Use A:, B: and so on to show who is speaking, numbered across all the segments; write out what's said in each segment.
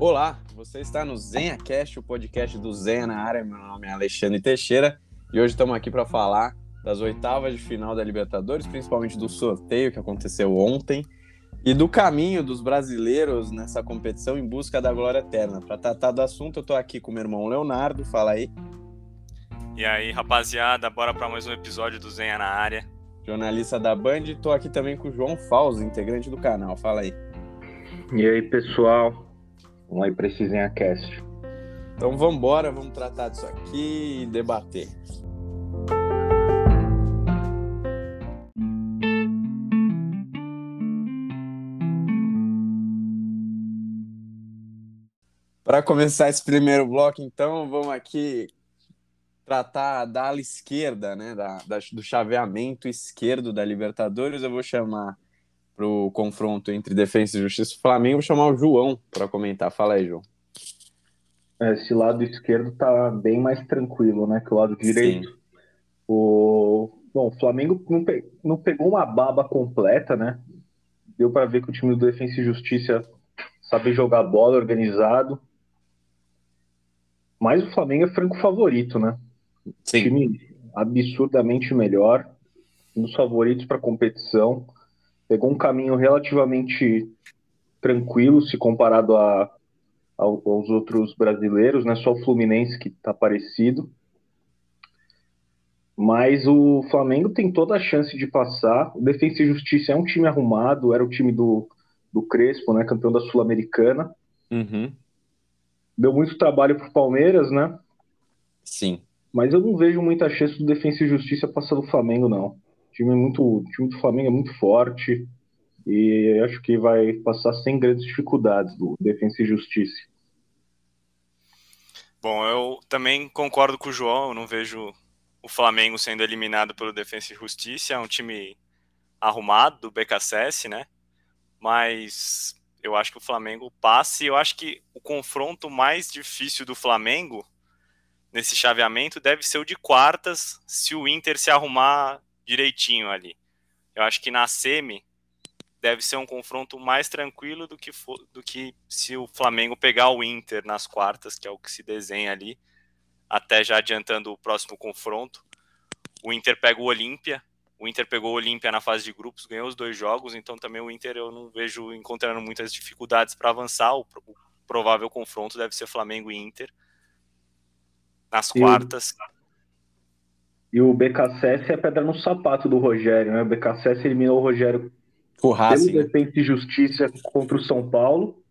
A: Olá, você está no ZenhaCast, o podcast do Zenha na área. Meu nome é Alexandre Teixeira e hoje estamos aqui para falar das oitavas de final da Libertadores, principalmente do sorteio que aconteceu ontem e do caminho dos brasileiros nessa competição em busca da glória eterna. Para tratar do assunto, eu estou aqui com meu irmão Leonardo. Fala aí.
B: E aí, rapaziada, bora para mais um episódio do Zenha na área.
A: Jornalista da Band, estou aqui também com o João Fausto, integrante do canal. Fala aí.
C: E aí, pessoal? Vamos aí para esse ZenhaCast.
A: Então vamos embora, vamos tratar disso aqui e debater. Para começar esse primeiro bloco, então, vamos aqui tratar da ala esquerda, né, da, da, do chaveamento esquerdo da Libertadores. Eu vou chamar para o confronto entre Defesa e Justiça do Flamengo, vou chamar o João para comentar. Fala aí, João.
C: Esse lado esquerdo tá bem mais tranquilo, né, que o lado direito. Sim. O Bom, o Flamengo não, pe... não pegou uma baba completa, né? Deu para ver que o time do Defesa e Justiça sabe jogar bola organizado. Mas o Flamengo é franco favorito, né?
A: Sim.
C: Time absurdamente melhor, um dos favoritos para a competição. Pegou um caminho relativamente tranquilo se comparado a, aos outros brasileiros, né? Só o Fluminense que está parecido. Mas o Flamengo tem toda a chance de passar. O Defensa e Justiça é um time arrumado, era o time do, do Crespo, né? Campeão da Sul-Americana.
A: Uhum.
C: Deu muito trabalho para o Palmeiras, né?
A: Sim.
C: Mas eu não vejo muita chance do Defensa e Justiça passar do Flamengo, não. Time, é muito, o time do Flamengo é muito forte e acho que vai passar sem grandes dificuldades do Defensa e Justiça.
B: Bom, eu também concordo com o João, eu não vejo o Flamengo sendo eliminado pelo Defensa e Justiça, é um time arrumado do BKSS, né? Mas eu acho que o Flamengo passa e eu acho que o confronto mais difícil do Flamengo nesse chaveamento deve ser o de quartas, se o Inter se arrumar direitinho ali. Eu acho que na semi deve ser um confronto mais tranquilo do que, for, do que se o Flamengo pegar o Inter nas quartas, que é o que se desenha ali. Até já adiantando o próximo confronto. O Inter pega o Olímpia. O Inter pegou o Olímpia na fase de grupos, ganhou os dois jogos, então também o Inter eu não vejo encontrando muitas dificuldades para avançar. O, o provável confronto deve ser Flamengo e Inter nas quartas.
C: E o BKSS é pedra no sapato do Rogério, né? O BKSS eliminou o Rogério
A: o Racing,
C: pelo né? Defesa e Justiça contra o São Paulo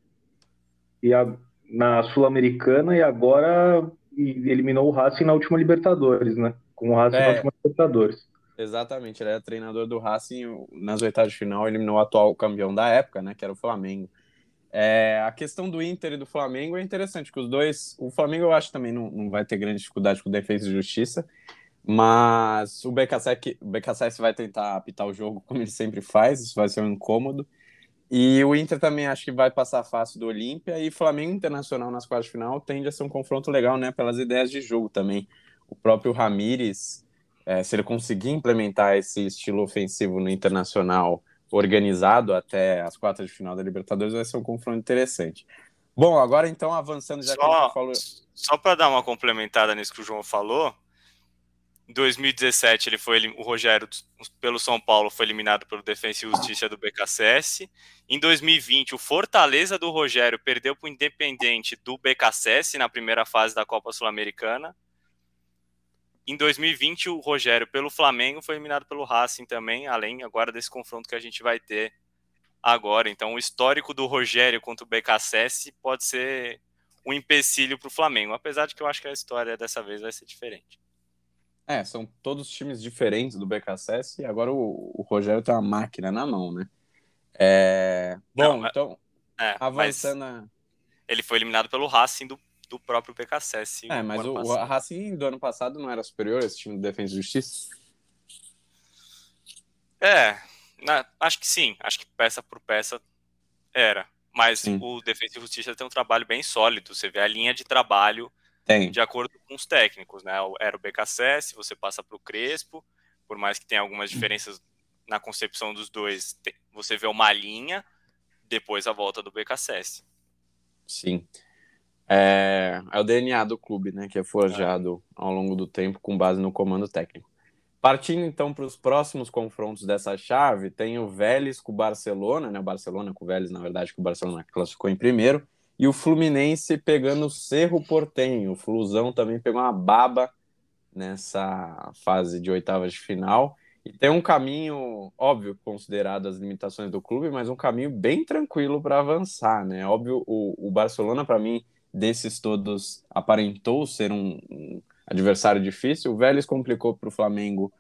C: e a, na Sul-Americana e agora eliminou o Racing na última Libertadores, né? Com o Racing é, na última Libertadores.
A: Exatamente, ele era treinador do Racing nas oitavas de final, eliminou o atual campeão da época, né? Que era o Flamengo. É, a questão do Inter e do Flamengo é interessante, que os dois. O Flamengo eu acho também não, não vai ter grande dificuldade com defesa e justiça, mas o BKSS, o BKSS vai tentar apitar o jogo como ele sempre faz, isso vai ser um incômodo. E o Inter também acho que vai passar fácil do Olímpia e Flamengo Internacional nas quartas de final tende a ser um confronto legal, né? Pelas ideias de jogo também. O próprio Ramires, é, se ele conseguir implementar esse estilo ofensivo no Internacional organizado até as quartas de final da Libertadores, vai ser um confronto interessante. Bom, agora então avançando já
B: só, que a gente falou. Só para dar uma complementada nisso que o João falou, em 2017 ele foi o Rogério pelo São Paulo foi eliminado pelo Defensa e Justiça do BKSS. Em 2020 o Fortaleza do Rogério perdeu para o Independente do BKSS na primeira fase da Copa Sul-Americana. Em 2020, o Rogério, pelo Flamengo, foi eliminado pelo Racing também, além agora desse confronto que a gente vai ter agora. Então, o histórico do Rogério contra o BKSS pode ser um empecilho para o Flamengo, apesar de que eu acho que a história dessa vez vai ser diferente.
A: É, são todos times diferentes do BKSS e agora o, o Rogério tem uma máquina na mão, né? É... Bom, Não, então, é, avançando.
B: Ele foi eliminado pelo Racing do do próprio PKSS.
A: É, mas o, o Racing do ano passado não era superior a esse time de Defesa e Justiça?
B: É, na, acho que sim. Acho que peça por peça era. Mas sim. o Defesa e Justiça tem um trabalho bem sólido. Você vê a linha de trabalho
A: tem.
B: de acordo com os técnicos, né? Era o BKSS, você passa para o Crespo, por mais que tenha algumas diferenças na concepção dos dois, você vê uma linha, depois a volta do BKSS.
A: Sim. É, é o DNA do clube, né? Que é forjado ao longo do tempo com base no comando técnico. Partindo então para os próximos confrontos dessa chave, tem o Vélez com o Barcelona, né? O Barcelona com o Vélez, na verdade, que o Barcelona classificou em primeiro, e o Fluminense pegando o Cerro Portenho. O Flusão também pegou uma baba nessa fase de oitavas de final. E tem um caminho, óbvio, considerado as limitações do clube, mas um caminho bem tranquilo para avançar, né? Óbvio, o, o Barcelona, para mim, desses todos, aparentou ser um, um adversário difícil. O Vélez complicou para o Flamengo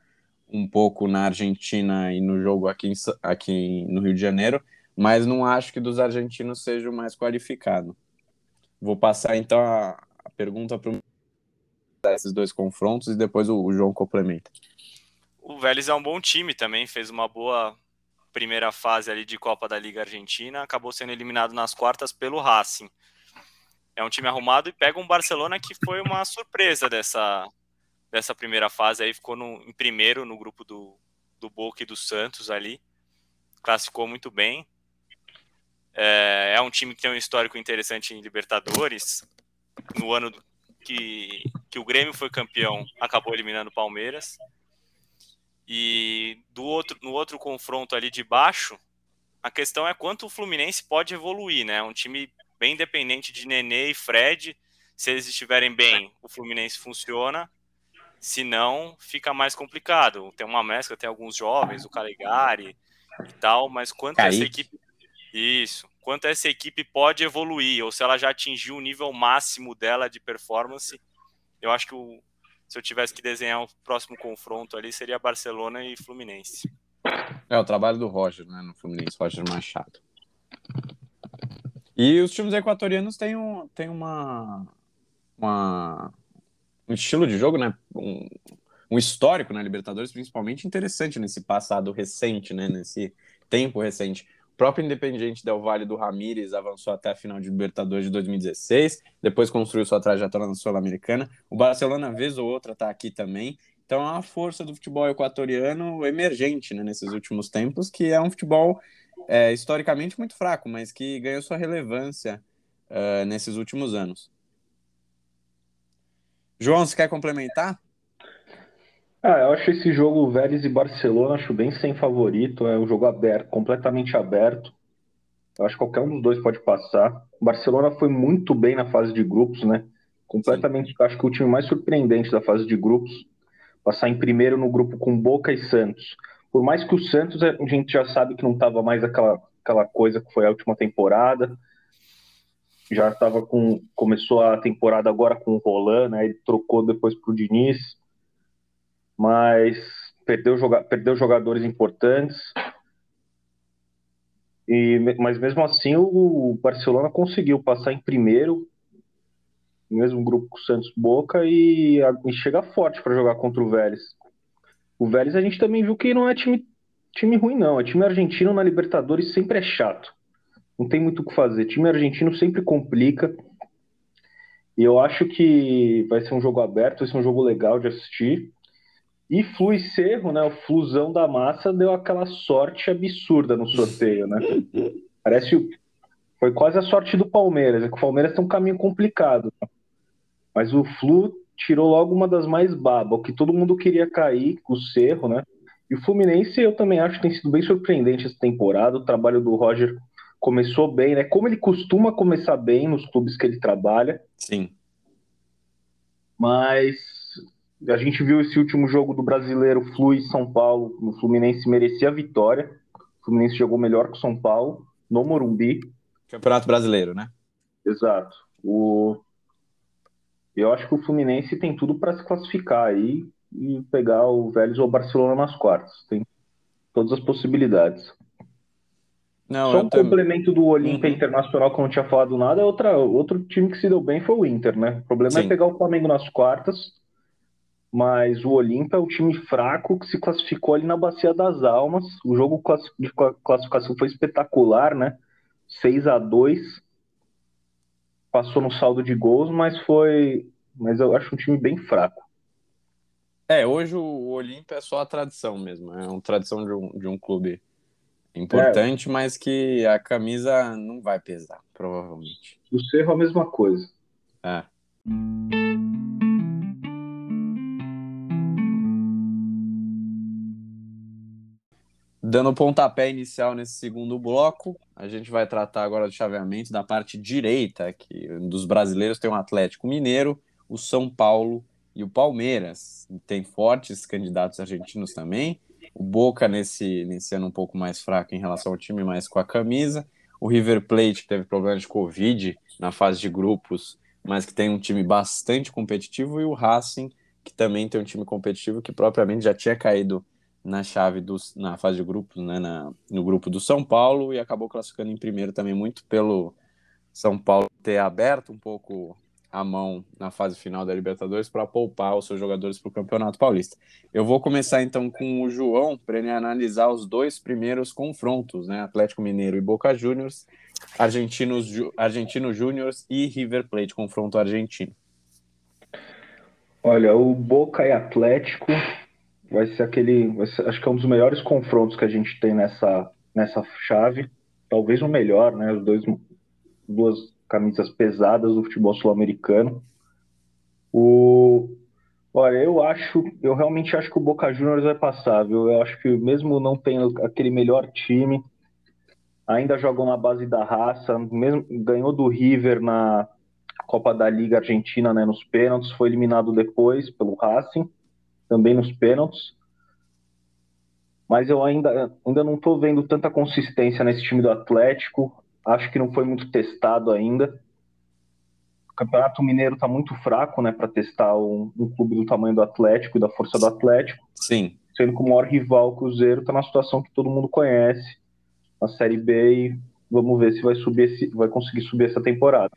A: um pouco na Argentina e no jogo aqui, em, aqui no Rio de Janeiro, mas não acho que dos argentinos seja o mais qualificado. Vou passar então a, a pergunta para esses dois confrontos e depois o, o João complementa.
B: O Vélez é um bom time também, fez uma boa primeira fase ali de Copa da Liga Argentina, acabou sendo eliminado nas quartas pelo Racing é um time arrumado e pega um Barcelona que foi uma surpresa dessa, dessa primeira fase. Aí ficou no, em primeiro no grupo do, do Boca e do Santos ali. Classificou muito bem. É, é um time que tem um histórico interessante em Libertadores. No ano que, que o Grêmio foi campeão, acabou eliminando o Palmeiras. E do outro, no outro confronto ali de baixo, a questão é quanto o Fluminense pode evoluir, né? Um time bem dependente de Nenê e Fred. Se eles estiverem bem, o Fluminense funciona. Se não, fica mais complicado. Tem uma mescla, tem alguns jovens, o Calegari e tal, mas quanto Kaique. essa equipe. Isso. Quanto essa equipe pode evoluir, ou se ela já atingiu o nível máximo dela de performance, eu acho que o, se eu tivesse que desenhar o próximo confronto ali, seria Barcelona e Fluminense.
A: É o trabalho do Roger, né, no Fluminense, Roger Machado. E os times equatorianos têm, um, têm uma, uma, um estilo de jogo, né? Um, um histórico na Libertadores, principalmente interessante nesse passado recente, né? Nesse tempo recente. Próprio Independiente Del Valle do Ramírez avançou até a final de Libertadores de 2016, depois construiu sua trajetória na Sul-Americana. O Barcelona, vez ou outra, está aqui também. Então é uma força do futebol equatoriano emergente né, nesses últimos tempos, que é um futebol é, historicamente muito fraco, mas que ganhou sua relevância uh, nesses últimos anos. João, você quer complementar?
C: Ah, eu acho esse jogo Vélez e Barcelona, acho bem sem favorito. É um jogo aberto, completamente aberto. Eu acho que qualquer um dos dois pode passar. O Barcelona foi muito bem na fase de grupos, né? Completamente, Sim. acho que o time mais surpreendente da fase de grupos. Passar em primeiro no grupo com Boca e Santos. Por mais que o Santos, a gente já sabe que não estava mais aquela, aquela coisa que foi a última temporada. Já estava com. Começou a temporada agora com o Roland, né? Ele trocou depois para o Diniz. Mas perdeu, joga, perdeu jogadores importantes. E, mas mesmo assim o Barcelona conseguiu passar em primeiro, mesmo grupo com o Santos Boca, e, e chega forte para jogar contra o Vélez. O Vélez a gente também viu que não é time, time ruim, não. É time argentino na Libertadores sempre é chato. Não tem muito o que fazer. Time argentino sempre complica. E eu acho que vai ser um jogo aberto, vai ser um jogo legal de assistir. E Flu e Cerro, né? O Flusão da massa deu aquela sorte absurda no sorteio, né? Parece. Foi quase a sorte do Palmeiras. É que o Palmeiras tem um caminho complicado. Mas o Flu tirou logo uma das mais babas, o que todo mundo queria cair, o Cerro, né? E o Fluminense eu também acho que tem sido bem surpreendente essa temporada. O trabalho do Roger começou bem, né? Como ele costuma começar bem nos clubes que ele trabalha.
A: Sim.
C: Mas a gente viu esse último jogo do brasileiro Flu e São Paulo. O Fluminense merecia a vitória. O Fluminense jogou melhor que o São Paulo no Morumbi.
A: Campeonato Brasileiro, né?
C: Exato. O eu acho que o Fluminense tem tudo para se classificar aí e pegar o Vélez ou o Barcelona nas quartas. Tem todas as possibilidades. Não, Só um complemento do Olímpia uhum. Internacional que eu não tinha falado nada, é outra, outro time que se deu bem foi o Inter, né? O problema é Sim. é pegar o Flamengo nas quartas, mas o Olímpia é o time fraco que se classificou ali na Bacia das Almas. O jogo de classificação foi espetacular, né? 6 a 2 passou no saldo de gols, mas foi. Mas eu acho um time bem fraco.
A: É, hoje o Olímpia é só a tradição mesmo. É uma tradição de um, de um clube importante, é. mas que a camisa não vai pesar provavelmente.
C: O Cerro a mesma coisa.
A: É. Dando pontapé inicial nesse segundo bloco, a gente vai tratar agora do chaveamento da parte direita, que dos brasileiros tem o Atlético Mineiro, o São Paulo e o Palmeiras. Tem fortes candidatos argentinos também. O Boca nesse, nesse ano um pouco mais fraco em relação ao time, mais com a camisa. O River Plate, que teve problemas de Covid na fase de grupos, mas que tem um time bastante competitivo. E o Racing, que também tem um time competitivo, que propriamente já tinha caído na chave dos, na fase de grupos, né, na, no grupo do São Paulo e acabou classificando em primeiro também muito pelo São Paulo ter aberto um pouco a mão na fase final da Libertadores para poupar os seus jogadores para o Campeonato Paulista. Eu vou começar então com o João para ele analisar os dois primeiros confrontos, né, Atlético Mineiro e Boca Juniors, Argentinos, Argentino Júniors e River Plate, confronto argentino.
C: Olha, o Boca e Atlético vai ser aquele. Vai ser, acho que é um dos melhores confrontos que a gente tem nessa, nessa chave. Talvez o melhor, né? Os dois, duas camisas pesadas do futebol sul-americano. O. Olha, eu acho, eu realmente acho que o Boca Juniors vai passar, viu? Eu acho que mesmo não tendo aquele melhor time, ainda jogam na base da raça, mesmo ganhou do River na Copa da Liga Argentina, né, nos pênaltis, foi eliminado depois pelo Racing também nos pênaltis. Mas eu ainda, ainda não estou vendo tanta consistência nesse time do Atlético. Acho que não foi muito testado ainda. O Campeonato Mineiro está muito fraco né, para testar um, um, clube do tamanho do Atlético e da força do Atlético.
A: Sim.
C: Sendo que o maior rival, o Cruzeiro, está na situação que todo mundo conhece, na Série B, e vamos ver se vai, subir esse, vai conseguir subir essa temporada.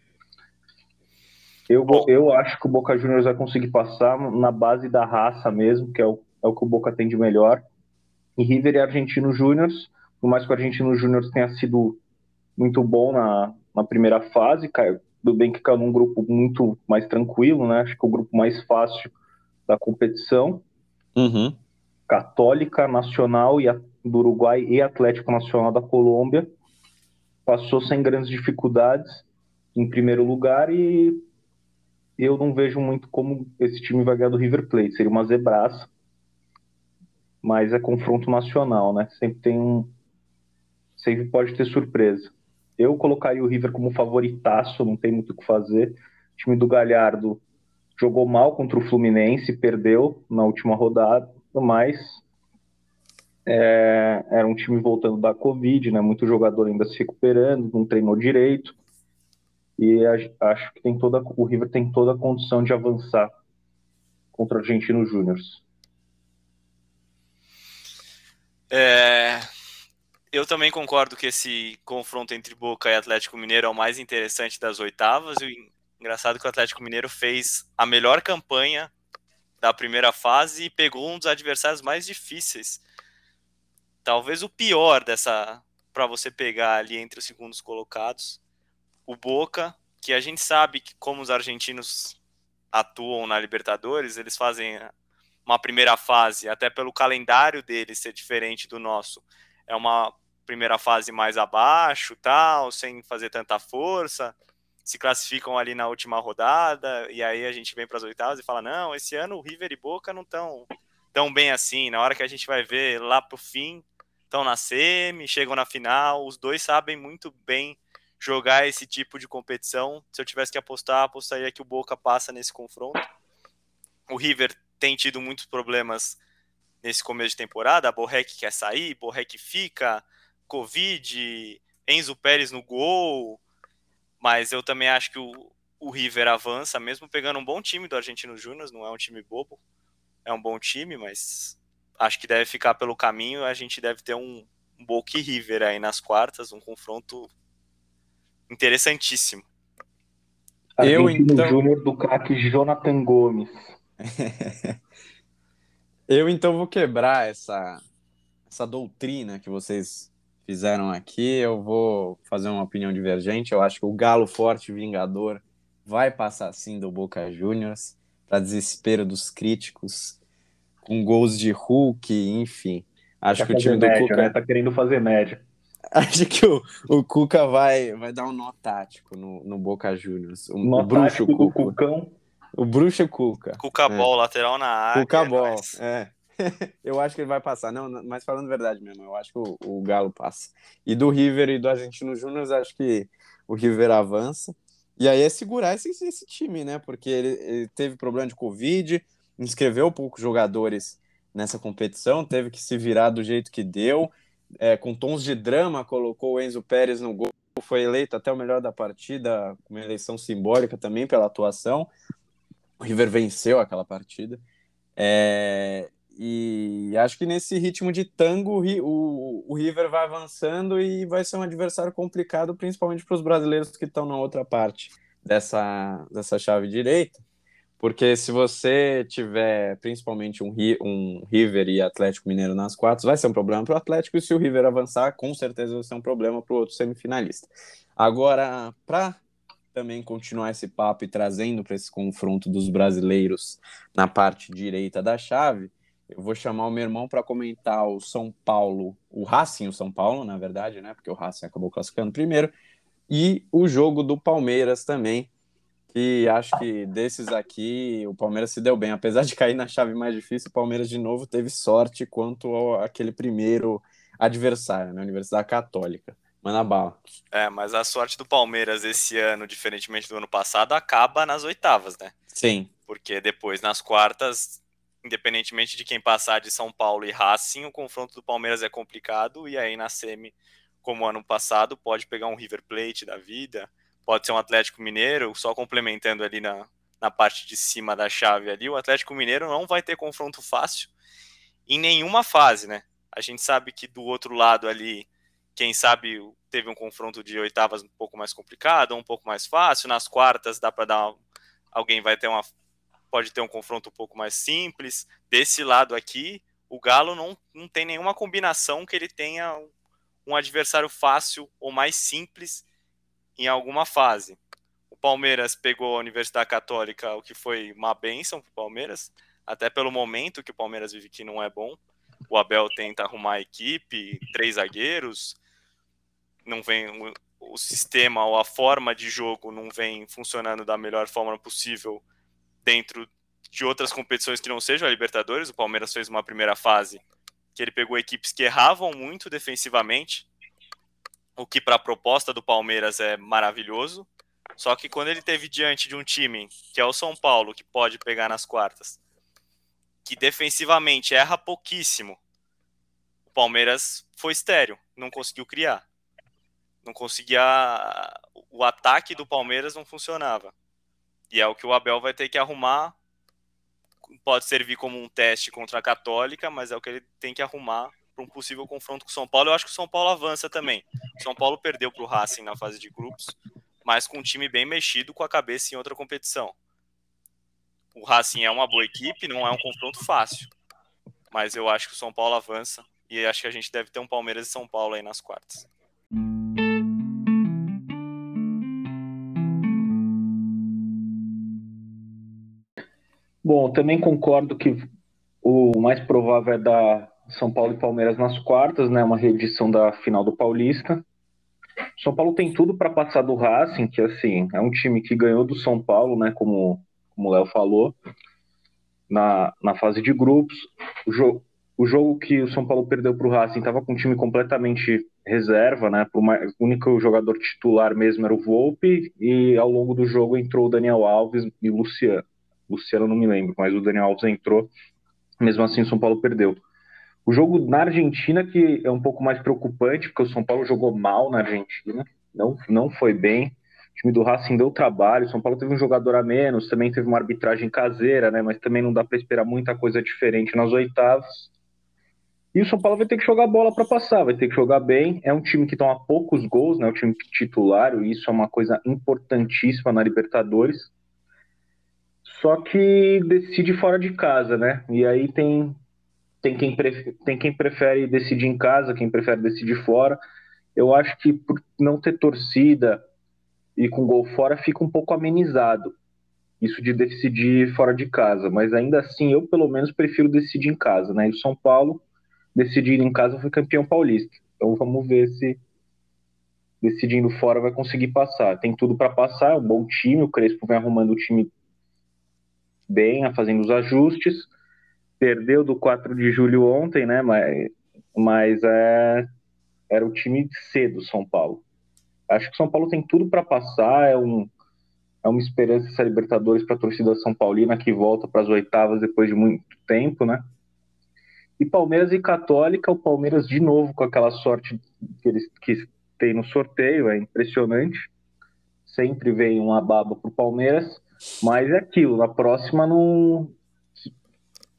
C: Eu, eu acho que o Boca Juniors vai conseguir passar na base da raça mesmo, que é o, é o que o Boca tem de melhor. E River e Argentino Júniors, por mais que o Argentino Júnior tenha sido muito bom na, na primeira fase, caiu, tudo bem que caiu num grupo muito mais tranquilo, né? Acho que é o grupo mais fácil da competição.
A: Uhum.
C: Católica, Nacional e do Uruguai e Atlético Nacional da Colômbia. Passou sem grandes dificuldades em primeiro lugar e eu não vejo muito como esse time vai ganhar do River Plate. Seria uma zebraça, mas é confronto nacional, né? Sempre tem um. Sempre pode ter surpresa. Eu colocaria o River como favoritaço, não tem muito o que fazer. O time do Galhardo jogou mal contra o Fluminense, perdeu na última rodada, mas é, era um time voltando da Covid, né? Muito jogador ainda se recuperando, não treinou direito. E acho que tem toda, o River tem toda a condição de avançar contra o Argentino Júnior.
B: É, eu também concordo que esse confronto entre Boca e Atlético Mineiro é o mais interessante das oitavas. E engraçado que o Atlético Mineiro fez a melhor campanha da primeira fase e pegou um dos adversários mais difíceis. Talvez o pior dessa para você pegar ali entre os segundos colocados o Boca, que a gente sabe que como os argentinos atuam na Libertadores, eles fazem uma primeira fase, até pelo calendário deles ser diferente do nosso. É uma primeira fase mais abaixo, tal, sem fazer tanta força. Se classificam ali na última rodada e aí a gente vem para as oitavas e fala: "Não, esse ano o River e Boca não estão tão bem assim". Na hora que a gente vai ver lá pro fim, estão na semi, chegam na final, os dois sabem muito bem jogar esse tipo de competição. Se eu tivesse que apostar, apostaria que o Boca passa nesse confronto. O River tem tido muitos problemas nesse começo de temporada. A Borrec quer sair, Borrec fica, Covid, Enzo Pérez no gol. Mas eu também acho que o, o River avança, mesmo pegando um bom time do Argentino Júnior, não é um time bobo, é um bom time, mas acho que deve ficar pelo caminho. A gente deve ter um, um Boca River aí nas quartas, um confronto interessantíssimo.
C: Eu então Júnior do craque Jonathan Gomes.
A: Eu então vou quebrar essa essa doutrina que vocês fizeram aqui. Eu vou fazer uma opinião divergente. Eu acho que o Galo Forte Vingador vai passar sim do Boca Juniors, para desespero dos críticos, com gols de Hulk, enfim. Acho Quer que o time do
C: média,
A: Cuca
C: né? tá querendo fazer média.
A: Acho que o, o Cuca vai, vai dar um nó tático no, no Boca Juniors. O, nó o bruxo Cuca. Cucão. O bruxo Cuca.
B: Cuca é. Ball, lateral na área.
A: Cuca Ball, é. eu acho que ele vai passar. Não, mas falando verdade mesmo, eu acho que o, o Galo passa. E do River e do Argentino Júnior, acho que o River avança. E aí é segurar esse, esse time, né? Porque ele, ele teve problema de Covid, inscreveu poucos jogadores nessa competição, teve que se virar do jeito que deu. É, com tons de drama, colocou o Enzo Pérez no gol, foi eleito até o melhor da partida, uma eleição simbólica também pela atuação. O River venceu aquela partida. É, e acho que nesse ritmo de tango, o, o River vai avançando e vai ser um adversário complicado, principalmente para os brasileiros que estão na outra parte dessa, dessa chave direita. Porque se você tiver principalmente um, um River e Atlético Mineiro nas quartas, vai ser um problema para o Atlético, e se o River avançar, com certeza vai ser um problema para o outro semifinalista. Agora, para também continuar esse papo e trazendo para esse confronto dos brasileiros na parte direita da chave, eu vou chamar o meu irmão para comentar o São Paulo, o Racing, o São Paulo, na verdade, né? Porque o Racing acabou classificando primeiro, e o jogo do Palmeiras também, que acho que desses aqui o Palmeiras se deu bem. Apesar de cair na chave mais difícil, o Palmeiras de novo teve sorte quanto ao, aquele primeiro adversário, né? Universidade Católica. Manda bala.
B: É, mas a sorte do Palmeiras esse ano, diferentemente do ano passado, acaba nas oitavas, né?
A: Sim.
B: Porque depois, nas quartas, independentemente de quem passar de São Paulo e Racing, o confronto do Palmeiras é complicado, e aí na semi, como ano passado, pode pegar um River Plate da vida, pode ser um Atlético Mineiro, só complementando ali na, na parte de cima da chave ali, o Atlético Mineiro não vai ter confronto fácil em nenhuma fase, né? A gente sabe que do outro lado ali, quem sabe teve um confronto de oitavas um pouco mais complicado, um pouco mais fácil, nas quartas dá para dar alguém vai ter uma pode ter um confronto um pouco mais simples. Desse lado aqui, o Galo não, não tem nenhuma combinação que ele tenha um adversário fácil ou mais simples em alguma fase. O Palmeiras pegou a Universidade Católica, o que foi uma benção para o Palmeiras, até pelo momento que o Palmeiras vive que não é bom. O Abel tenta arrumar a equipe, três zagueiros, não vem o, o sistema ou a forma de jogo não vem funcionando da melhor forma possível dentro de outras competições que não sejam a Libertadores. O Palmeiras fez uma primeira fase que ele pegou equipes que erravam muito defensivamente o que para a proposta do Palmeiras é maravilhoso. Só que quando ele teve diante de um time que é o São Paulo, que pode pegar nas quartas, que defensivamente erra pouquíssimo, o Palmeiras foi estéreo, não conseguiu criar. Não conseguia. O ataque do Palmeiras não funcionava. E é o que o Abel vai ter que arrumar. Pode servir como um teste contra a Católica, mas é o que ele tem que arrumar para um possível confronto com o São Paulo. Eu acho que o São Paulo avança também. O São Paulo perdeu para o Racing na fase de grupos, mas com um time bem mexido, com a cabeça em outra competição. O Racing é uma boa equipe, não é um confronto fácil. Mas eu acho que o São Paulo avança e acho que a gente deve ter um Palmeiras e São Paulo aí nas quartas.
C: Bom, também concordo que o mais provável é dar são Paulo e Palmeiras nas quartas, né? Uma reedição da final do Paulista. São Paulo tem tudo para passar do Racing, que assim é um time que ganhou do São Paulo, né? Como, como o Léo falou, na, na fase de grupos. O, jo o jogo que o São Paulo perdeu para o Racing estava com um time completamente reserva, né? O único jogador titular mesmo era o Volpe, e ao longo do jogo entrou o Daniel Alves e o Luciano. Luciano não me lembro, mas o Daniel Alves entrou. Mesmo assim, o São Paulo perdeu. O jogo na Argentina que é um pouco mais preocupante, porque o São Paulo jogou mal na Argentina, não, não foi bem. O time do Racing deu trabalho, o São Paulo teve um jogador a menos, também teve uma arbitragem caseira, né? Mas também não dá para esperar muita coisa diferente nas oitavas. E o São Paulo vai ter que jogar bola para passar, vai ter que jogar bem. É um time que toma poucos gols, né? O time titular, e isso é uma coisa importantíssima na Libertadores. Só que decide fora de casa, né? E aí tem tem quem, prefere, tem quem prefere decidir em casa, quem prefere decidir fora. Eu acho que por não ter torcida e com gol fora fica um pouco amenizado isso de decidir fora de casa, mas ainda assim eu pelo menos prefiro decidir em casa, né? E o São Paulo decidir em casa foi campeão paulista. Então vamos ver se decidindo fora vai conseguir passar. Tem tudo para passar, é um bom time, o Crespo vem arrumando o time bem, fazendo os ajustes. Perdeu do 4 de julho ontem, né? Mas, mas é, era o time cedo São Paulo. Acho que São Paulo tem tudo para passar, é um é uma esperança essa Libertadores para a torcida São Paulina que volta para as oitavas depois de muito tempo, né? E Palmeiras e Católica, o Palmeiras de novo com aquela sorte que eles que tem no sorteio, é impressionante. Sempre vem uma baba pro Palmeiras, mas é aquilo, na próxima não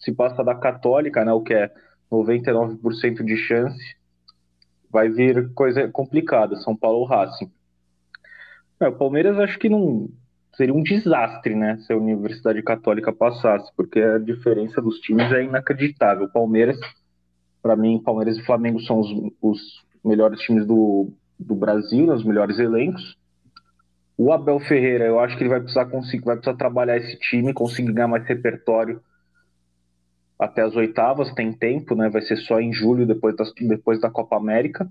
C: se passa da Católica, né, o que é 99% de chance, vai vir coisa complicada, São Paulo ou Racing. É, o Palmeiras acho que não seria um desastre, né, se a Universidade Católica passasse, porque a diferença dos times é inacreditável. Palmeiras, para mim, Palmeiras e Flamengo são os, os melhores times do, do Brasil, né, os melhores elencos. O Abel Ferreira, eu acho que ele vai precisar conseguir, vai precisar trabalhar esse time, conseguir ganhar mais repertório até as oitavas, tem tempo, né? Vai ser só em julho, depois, das, depois da Copa América.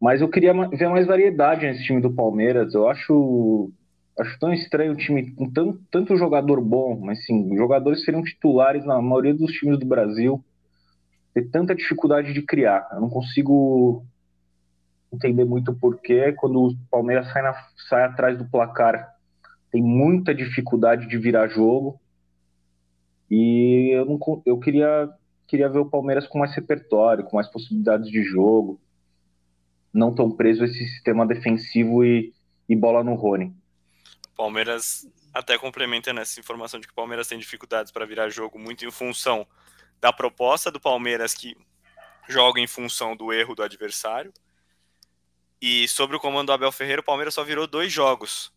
C: Mas eu queria ver mais variedade nesse time do Palmeiras. Eu acho, acho tão estranho o time com tanto, tanto jogador bom, mas sim, jogadores seriam titulares na maioria dos times do Brasil. Ter tanta dificuldade de criar. Eu não consigo entender muito porquê quando o Palmeiras sai, na, sai atrás do placar. Tem muita dificuldade de virar jogo. E eu, não, eu queria, queria ver o Palmeiras com mais repertório, com mais possibilidades de jogo não tão preso a esse sistema defensivo e, e bola no Rony.
B: Palmeiras até complementa nessa informação de que o Palmeiras tem dificuldades para virar jogo muito em função da proposta do Palmeiras que joga em função do erro do adversário. E sobre o comando do Abel Ferreira, o Palmeiras só virou dois jogos.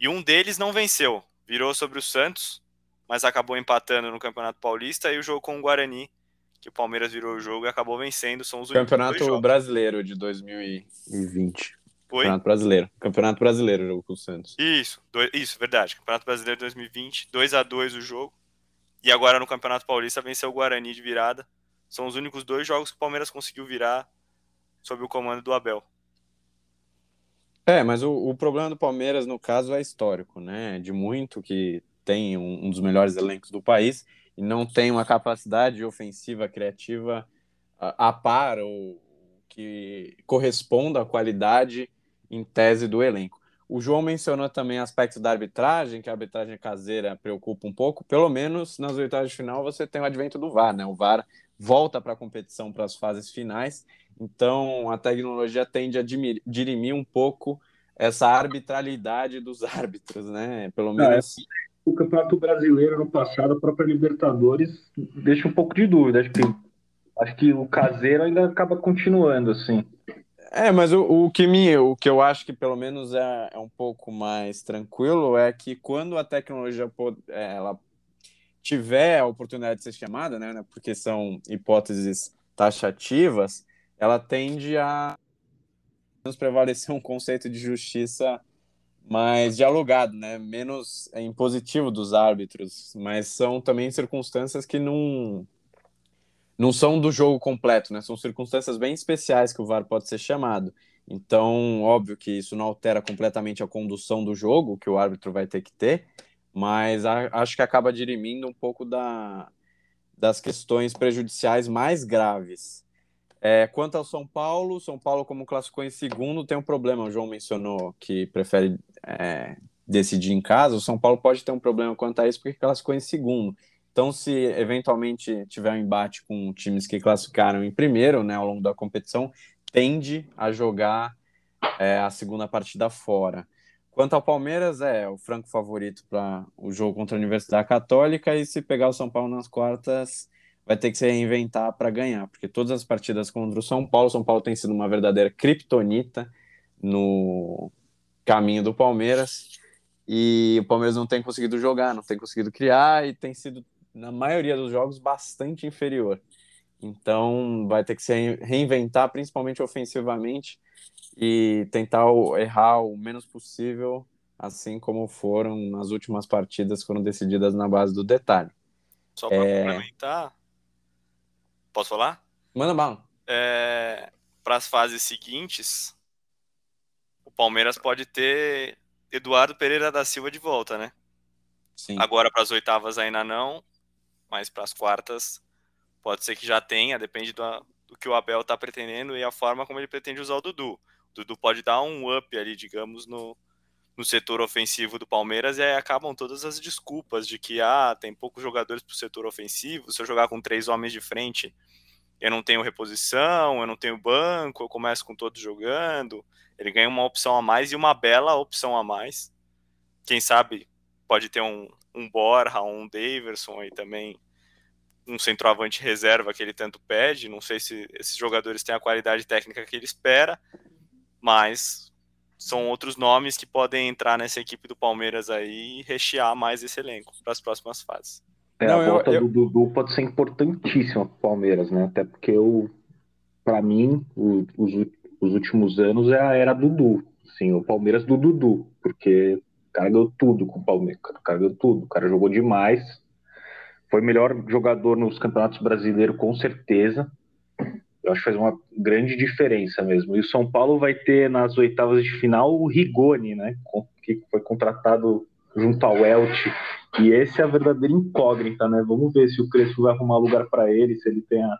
B: E um deles não venceu. Virou sobre o Santos, mas acabou empatando no Campeonato Paulista e o jogo com o Guarani que o Palmeiras virou o jogo e acabou vencendo. São os
A: Campeonato Brasileiro de 2020. Oi? Campeonato Brasileiro. Campeonato Brasileiro, jogo com o Santos.
B: Isso, isso, verdade. Campeonato Brasileiro 2020, 2 a 2 o jogo. E agora no Campeonato Paulista venceu o Guarani de virada. São os únicos dois jogos que o Palmeiras conseguiu virar sob o comando do Abel.
A: É, mas o, o problema do Palmeiras, no caso, é histórico, né? De muito que tem um, um dos melhores elencos do país e não tem uma capacidade ofensiva criativa a, a par ou que corresponda à qualidade em tese do elenco. O João mencionou também aspectos da arbitragem, que a arbitragem caseira preocupa um pouco. Pelo menos nas oitavas de final você tem o advento do VAR, né? O VAR volta para a competição para as fases finais, então a tecnologia tende a dirimir um pouco essa arbitrariedade dos árbitros, né? Pelo menos.
C: O Campeonato Brasileiro no passado, a própria Libertadores, deixa um pouco de dúvida. Acho que, acho que o caseiro ainda acaba continuando, assim.
A: É, mas o, o, que me, o que eu acho que pelo menos é, é um pouco mais tranquilo é que quando a tecnologia é, ela tiver a oportunidade de ser chamada, né, porque são hipóteses taxativas, ela tende a prevalecer um conceito de justiça mais dialogado, né? Menos é, impositivo dos árbitros, mas são também circunstâncias que não não são do jogo completo, né? São circunstâncias bem especiais que o VAR pode ser chamado. Então, óbvio que isso não altera completamente a condução do jogo, que o árbitro vai ter que ter, mas acho que acaba dirimindo um pouco da, das questões prejudiciais mais graves. É, quanto ao São Paulo, São Paulo, como classificou em segundo, tem um problema. O João mencionou que prefere é, decidir em casa. O São Paulo pode ter um problema quanto a isso, porque classificou em segundo. Então, se eventualmente tiver um embate com times que classificaram em primeiro né, ao longo da competição, tende a jogar é, a segunda partida fora. Quanto ao Palmeiras, é o franco favorito para o jogo contra a Universidade Católica, e se pegar o São Paulo nas quartas, vai ter que se reinventar para ganhar, porque todas as partidas contra o São Paulo, São Paulo tem sido uma verdadeira kryptonita no caminho do Palmeiras e o Palmeiras não tem conseguido jogar, não tem conseguido criar e tem sido na maioria dos jogos bastante inferior. Então vai ter que se reinventar, principalmente ofensivamente e tentar errar o menos possível, assim como foram nas últimas partidas, foram decididas na base do detalhe.
B: Só para é... complementar, Posso falar?
A: Manda bala.
B: É, para as fases seguintes, o Palmeiras pode ter Eduardo Pereira da Silva de volta, né? Sim. Agora para as oitavas ainda não, mas para as quartas pode ser que já tenha, depende do, do que o Abel está pretendendo e a forma como ele pretende usar o Dudu. O Dudu pode dar um up ali, digamos, no, no setor ofensivo do Palmeiras e aí acabam todas as desculpas de que ah, tem poucos jogadores para o setor ofensivo, se eu jogar com três homens de frente, eu não tenho reposição, eu não tenho banco, eu começo com todos jogando. Ele ganha uma opção a mais e uma bela opção a mais. Quem sabe pode ter um, um Borja, um Daverson e também um centroavante reserva que ele tanto pede. Não sei se esses jogadores têm a qualidade técnica que ele espera, mas são outros nomes que podem entrar nessa equipe do Palmeiras aí e rechear mais esse elenco para as próximas fases.
C: É, Não, a volta eu, eu... do Dudu pode ser importantíssima para o Palmeiras, né? Até porque eu, para mim, o, os, os últimos anos é a era Dudu. Sim, o Palmeiras do Dudu, porque o cara ganhou tudo com o Palmeiras, o cara ganhou tudo, o cara jogou demais, foi melhor jogador nos campeonatos brasileiros, com certeza. Eu acho que faz uma grande diferença mesmo. E o São Paulo vai ter nas oitavas de final o Rigoni, né? Que foi contratado junto ao Elche e esse é a verdadeira incógnita, né? Vamos ver se o Crespo vai arrumar lugar para ele, se ele tem a.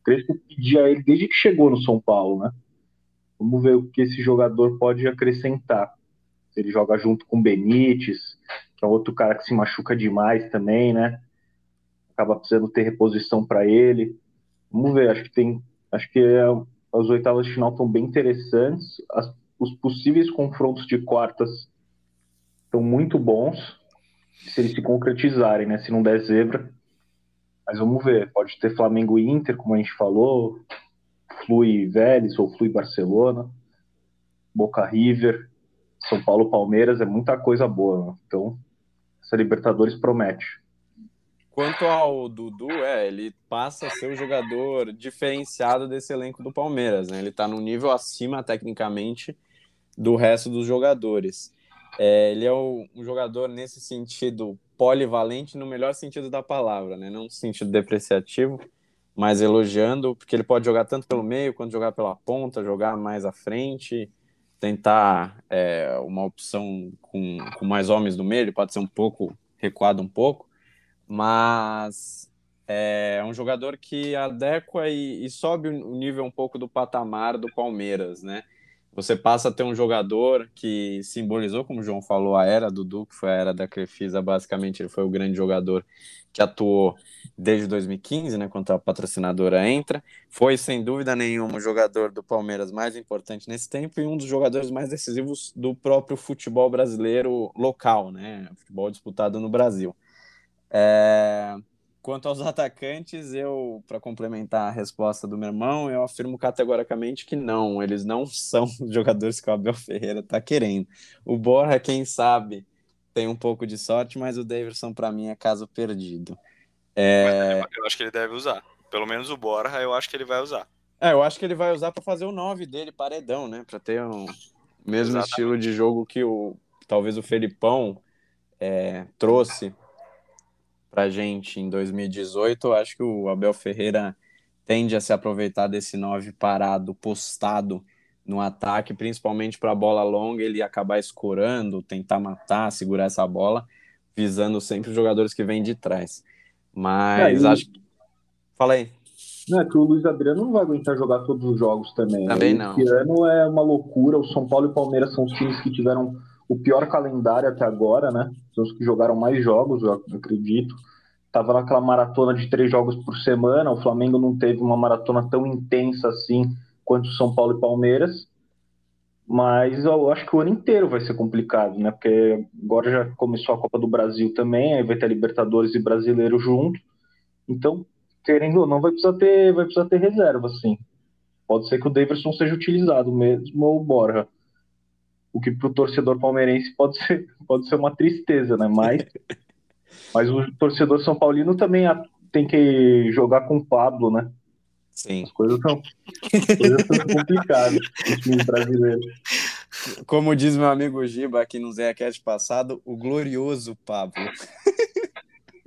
C: O Crespo pedia ele desde que chegou no São Paulo, né? Vamos ver o que esse jogador pode acrescentar. Se ele joga junto com o Benítez, que é outro cara que se machuca demais também, né? Acaba precisando ter reposição para ele. Vamos ver, acho que tem. Acho que é, as oitavas de final estão bem interessantes. As, os possíveis confrontos de quartas estão muito bons se eles se concretizarem, né? Se não der zebra. Mas vamos ver. Pode ter Flamengo e Inter, como a gente falou. Flui Vélez ou Flui Barcelona. Boca River. São Paulo Palmeiras. É muita coisa boa. Né? Então, essa Libertadores promete.
A: Quanto ao Dudu, é, ele passa a ser o jogador diferenciado desse elenco do Palmeiras, né? Ele tá num nível acima, tecnicamente, do resto dos jogadores. É, ele é o, um jogador nesse sentido polivalente no melhor sentido da palavra, né? Não no sentido depreciativo, mas elogiando, porque ele pode jogar tanto pelo meio quanto jogar pela ponta, jogar mais à frente, tentar é, uma opção com, com mais homens no meio, ele pode ser um pouco recuado um pouco, mas é um jogador que adequa e, e sobe o nível um pouco do patamar do Palmeiras, né? você passa a ter um jogador que simbolizou, como o João falou, a era do Duque, foi a era da Crefisa, basicamente ele foi o grande jogador que atuou desde 2015, né, quando a patrocinadora entra, foi sem dúvida nenhuma o jogador do Palmeiras mais importante nesse tempo e um dos jogadores mais decisivos do próprio futebol brasileiro local, né, futebol disputado no Brasil. É... Quanto aos atacantes, eu, para complementar a resposta do meu irmão, eu afirmo categoricamente que não, eles não são os jogadores que o Abel Ferreira está querendo. O Borja, quem sabe, tem um pouco de sorte, mas o Davidson, para mim, é caso perdido.
B: É... Eu acho que ele deve usar. Pelo menos o Borja, eu acho que ele vai usar.
A: É, eu acho que ele vai usar para fazer o 9 dele, paredão, né? Para ter um mesmo Exatamente. estilo de jogo que o talvez o Felipão é, trouxe para gente em 2018, eu acho que o Abel Ferreira tende a se aproveitar desse 9 parado, postado no ataque, principalmente para a bola longa, ele acabar escorando, tentar matar, segurar essa bola, visando sempre os jogadores que vêm de trás. Mas é, acho que. Fala aí.
C: Não, é que o Luiz Adriano não vai aguentar jogar todos os jogos também.
A: Né? Também né? não. Esse
C: ano é uma loucura. O São Paulo e o Palmeiras são os times que tiveram o pior calendário até agora, né? São os que jogaram mais jogos, eu acredito. Tava naquela maratona de três jogos por semana. O Flamengo não teve uma maratona tão intensa assim quanto São Paulo e Palmeiras. Mas eu acho que o ano inteiro vai ser complicado, né? Porque agora já começou a Copa do Brasil também, aí vai ter Libertadores e Brasileiro junto. Então, querendo ou não, vai precisar ter, vai precisar ter reserva, sim. Pode ser que o Davidson seja utilizado mesmo ou o Borja o que para o torcedor palmeirense pode ser, pode ser uma tristeza, né? Mas, mas o torcedor São Paulino também tem que jogar com o Pablo, né?
A: Sim.
C: As coisas são, coisas são complicadas no time brasileiro.
A: Como diz meu amigo Giba aqui no Zé Cast passado, o glorioso Pablo.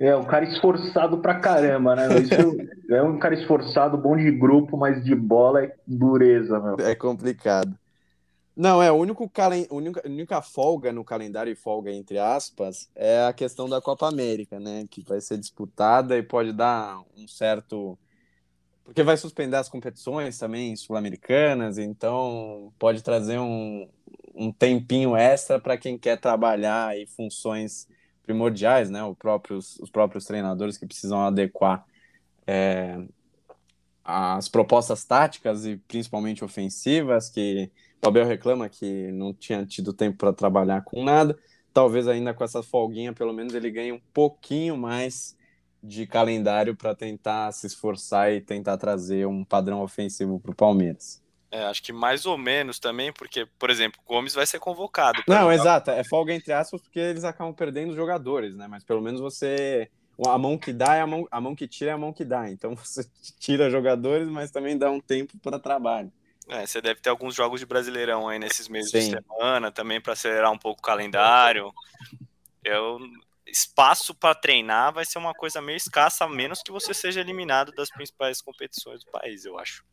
C: É, um cara esforçado pra caramba, né? Isso é um cara esforçado, bom de grupo, mas de bola é dureza, meu.
A: É complicado. Não, é, o único calen... a única, folga no calendário, e folga entre aspas, é a questão da Copa América, né? Que vai ser disputada e pode dar um certo. Porque vai suspender as competições também sul-americanas, então pode trazer um, um tempinho extra para quem quer trabalhar em funções primordiais, né? Os próprios, os próprios treinadores que precisam adequar é, as propostas táticas e principalmente ofensivas, que Abel reclama que não tinha tido tempo para trabalhar com nada. Talvez ainda com essa folguinha, pelo menos ele ganhe um pouquinho mais de calendário para tentar se esforçar e tentar trazer um padrão ofensivo para o Palmeiras.
B: É, acho que mais ou menos também, porque, por exemplo, Gomes vai ser convocado.
A: Não, jogar. exato. É folga entre aspas, porque eles acabam perdendo os jogadores, né? Mas pelo menos você. A mão que dá é a mão, a mão que tira é a mão que dá. Então você tira jogadores, mas também dá um tempo para trabalho.
B: É, você deve ter alguns jogos de Brasileirão aí nesses meses Sim. de semana também para acelerar um pouco o calendário. Eu, espaço para treinar vai ser uma coisa meio escassa, a menos que você seja eliminado das principais competições do país, eu acho.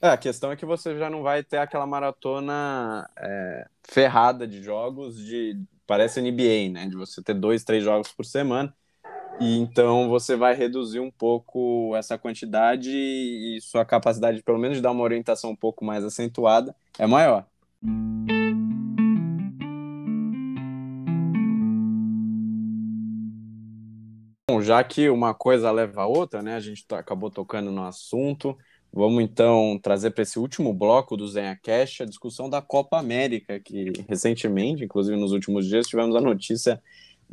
A: É, a questão é que você já não vai ter aquela maratona é, ferrada de jogos de parece NBA, né? De você ter dois, três jogos por semana. E então você vai reduzir um pouco essa quantidade e sua capacidade, pelo menos, de dar uma orientação um pouco mais acentuada, é maior. Bom, já que uma coisa leva a outra, né? A gente acabou tocando no assunto. Vamos então trazer para esse último bloco do Zenha Cash a discussão da Copa América, que recentemente, inclusive nos últimos dias, tivemos a notícia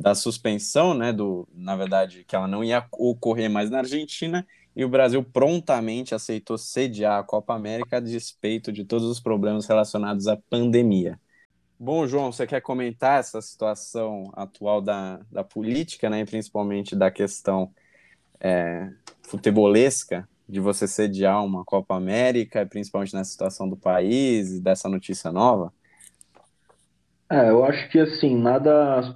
A: da suspensão, né, do, na verdade, que ela não ia ocorrer mais na Argentina, e o Brasil prontamente aceitou sediar a Copa América a despeito de todos os problemas relacionados à pandemia. Bom, João, você quer comentar essa situação atual da, da política, né, e principalmente da questão é, futebolesca de você sediar uma Copa América, principalmente nessa situação do país dessa notícia nova?
C: É, eu acho que assim, nada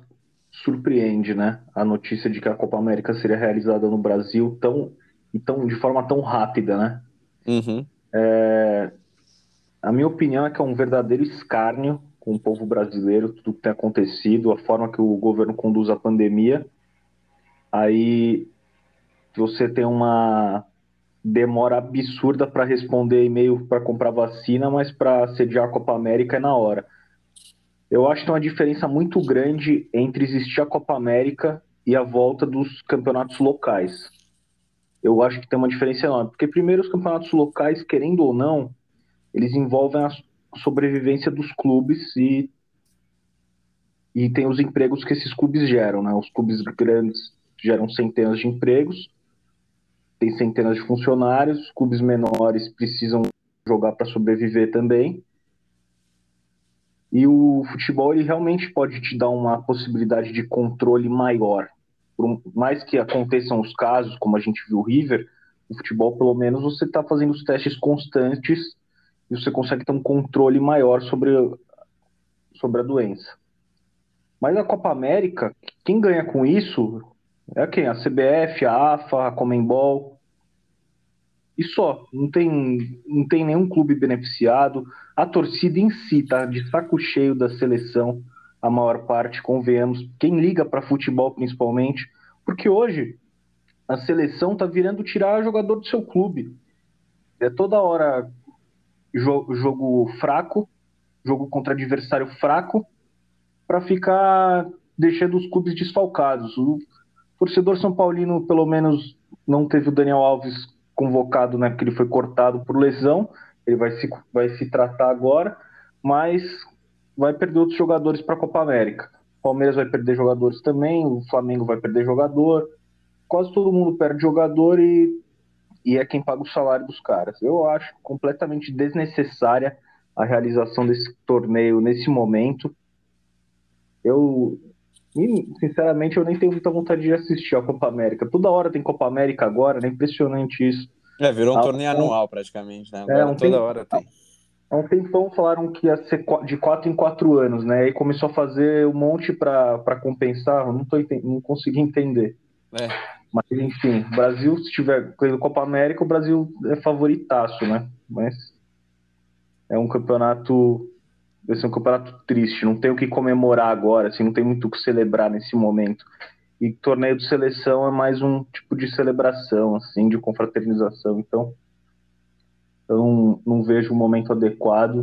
C: surpreende, né? A notícia de que a Copa América seria realizada no Brasil tão, tão de forma tão rápida, né?
A: Uhum.
C: É, a minha opinião é que é um verdadeiro escárnio com o povo brasileiro, tudo que tem acontecido, a forma que o governo conduz a pandemia. Aí você tem uma demora absurda para responder e-mail para comprar vacina, mas para sediar a Copa América é na hora. Eu acho que tem uma diferença muito grande entre existir a Copa América e a volta dos campeonatos locais. Eu acho que tem uma diferença enorme, porque primeiro os campeonatos locais, querendo ou não, eles envolvem a sobrevivência dos clubes e e tem os empregos que esses clubes geram, né? Os clubes grandes geram centenas de empregos tem centenas de funcionários, clubes menores precisam jogar para sobreviver também. E o futebol ele realmente pode te dar uma possibilidade de controle maior. Por mais que aconteçam os casos, como a gente viu o River, o futebol pelo menos você está fazendo os testes constantes e você consegue ter um controle maior sobre, sobre a doença. Mas a Copa América, quem ganha com isso é quem? A CBF, a AFA, a Comembol e só. Não tem, não tem nenhum clube beneficiado. A torcida em si tá de saco cheio da seleção, a maior parte, convenhamos. Quem liga para futebol principalmente, porque hoje a seleção tá virando tirar jogador do seu clube. É toda hora jogo, jogo fraco, jogo contra adversário fraco, para ficar deixando os clubes desfalcados. O torcedor São Paulino, pelo menos, não teve o Daniel Alves convocado, né, porque ele foi cortado por lesão, ele vai se, vai se tratar agora, mas vai perder outros jogadores para a Copa América. O Palmeiras vai perder jogadores também, o Flamengo vai perder jogador, quase todo mundo perde jogador e, e é quem paga o salário dos caras. Eu acho completamente desnecessária a realização desse torneio nesse momento. Eu, sinceramente, eu nem tenho muita vontade de assistir a Copa América. Toda hora tem Copa América agora, é impressionante isso.
A: É, virou um torneio anual praticamente, né? Agora é, um toda tempo, hora tem.
C: Há um tempão falaram que ia ser de quatro em quatro anos, né? E começou a fazer um monte para compensar, não, tô, não consegui entender.
A: É.
C: Mas, enfim, o Brasil, se tiver coisa Copa América, o Brasil é favoritaço, né? Mas é um campeonato. Vai ser um campeonato triste, não tem o que comemorar agora, assim, não tem muito o que celebrar nesse momento. E torneio de seleção é mais um tipo de celebração, assim, de confraternização. Então, eu não, não vejo o momento adequado.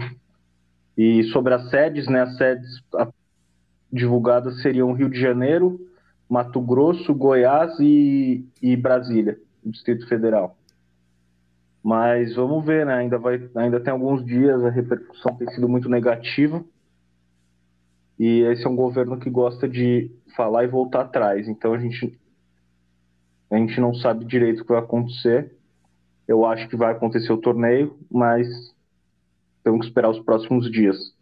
C: E sobre as sedes, né? As sedes divulgadas seriam Rio de Janeiro, Mato Grosso, Goiás e, e Brasília, Distrito Federal. Mas vamos ver, né? Ainda, vai, ainda tem alguns dias, a repercussão tem sido muito negativa. E esse é um governo que gosta de falar e voltar atrás. Então a gente, a gente não sabe direito o que vai acontecer. Eu acho que vai acontecer o torneio, mas temos que esperar os próximos dias.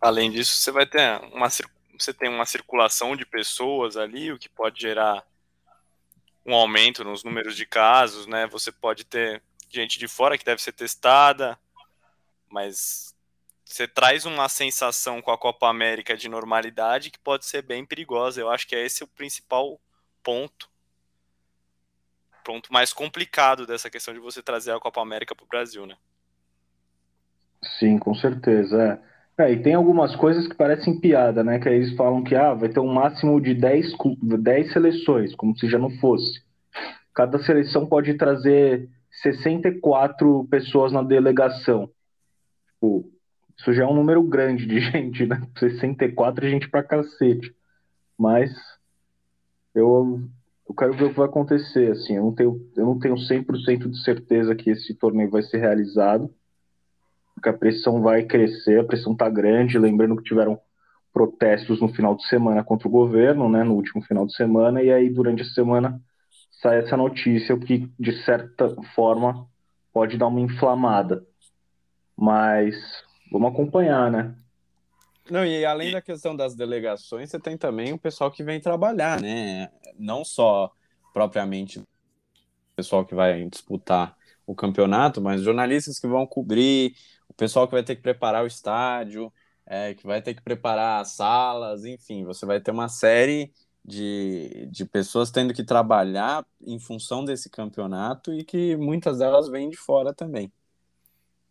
B: Além disso, você vai ter uma você tem uma circulação de pessoas ali, o que pode gerar um aumento nos números de casos, né? Você pode ter gente de fora que deve ser testada, mas você traz uma sensação com a Copa América de normalidade que pode ser bem perigosa. Eu acho que é esse o principal ponto. Ponto mais complicado dessa questão de você trazer a Copa América para o Brasil, né?
C: Sim, com certeza. É. É, e tem algumas coisas que parecem piada, né? Que aí eles falam que ah, vai ter um máximo de 10, 10 seleções, como se já não fosse. Cada seleção pode trazer 64 pessoas na delegação. Tipo, isso já é um número grande de gente, né? 64 é gente pra cacete. Mas eu, eu quero ver o que vai acontecer, assim. Eu não tenho, eu não tenho 100% de certeza que esse torneio vai ser realizado porque a pressão vai crescer, a pressão está grande. Lembrando que tiveram protestos no final de semana contra o governo, né, no último final de semana, e aí durante a semana sai essa notícia, que de certa forma pode dar uma inflamada. Mas vamos acompanhar, né?
A: Não, e além da questão das delegações, você tem também o pessoal que vem trabalhar, né? Não só propriamente o pessoal que vai disputar o campeonato, mas jornalistas que vão cobrir, o pessoal que vai ter que preparar o estádio, é, que vai ter que preparar as salas, enfim, você vai ter uma série de, de pessoas tendo que trabalhar em função desse campeonato e que muitas delas vêm de fora também.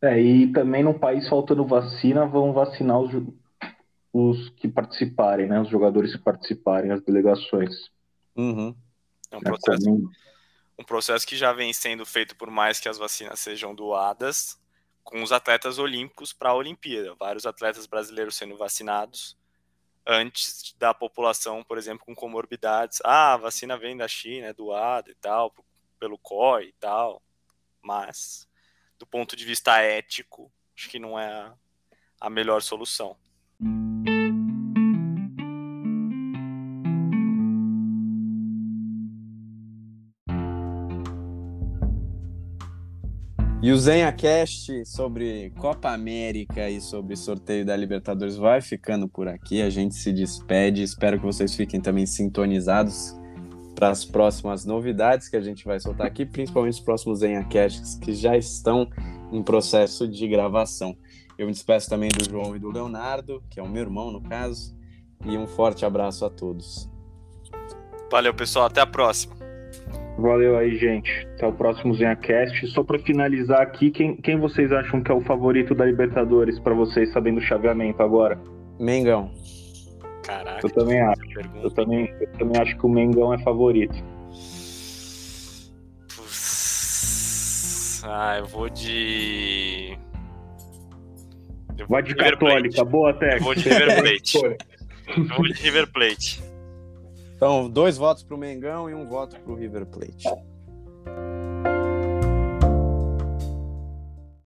C: É, e também no país faltando vacina, vão vacinar os, os que participarem, né? Os jogadores que participarem, as delegações.
A: Uhum.
B: É um processo, um processo que já vem sendo feito por mais que as vacinas sejam doadas, com os atletas olímpicos para a Olimpíada. Vários atletas brasileiros sendo vacinados antes da população, por exemplo, com comorbidades. Ah, a vacina vem da China, é doada e tal, pelo COI e tal. Mas, do ponto de vista ético, acho que não é a melhor solução.
A: E o ZenhaCast sobre Copa América e sobre sorteio da Libertadores vai ficando por aqui. A gente se despede. Espero que vocês fiquem também sintonizados para as próximas novidades que a gente vai soltar aqui, principalmente os próximos ZenhaCasts que já estão em processo de gravação. Eu me despeço também do João e do Leonardo, que é o meu irmão no caso, e um forte abraço a todos.
B: Valeu, pessoal. Até a próxima.
C: Valeu aí, gente. Até o próximo ZenhaCast. Só para finalizar aqui, quem, quem vocês acham que é o favorito da Libertadores para vocês, sabendo o chaveamento agora?
A: Mengão.
B: Caraca.
C: Eu também acho. Eu também, eu também acho que o Mengão é favorito.
B: Ah, eu vou de.
C: Eu Vai de, Católica, boa até.
B: Eu vou de River Plate. eu vou de River Plate.
A: Então, dois votos para o Mengão e um voto para o River Plate.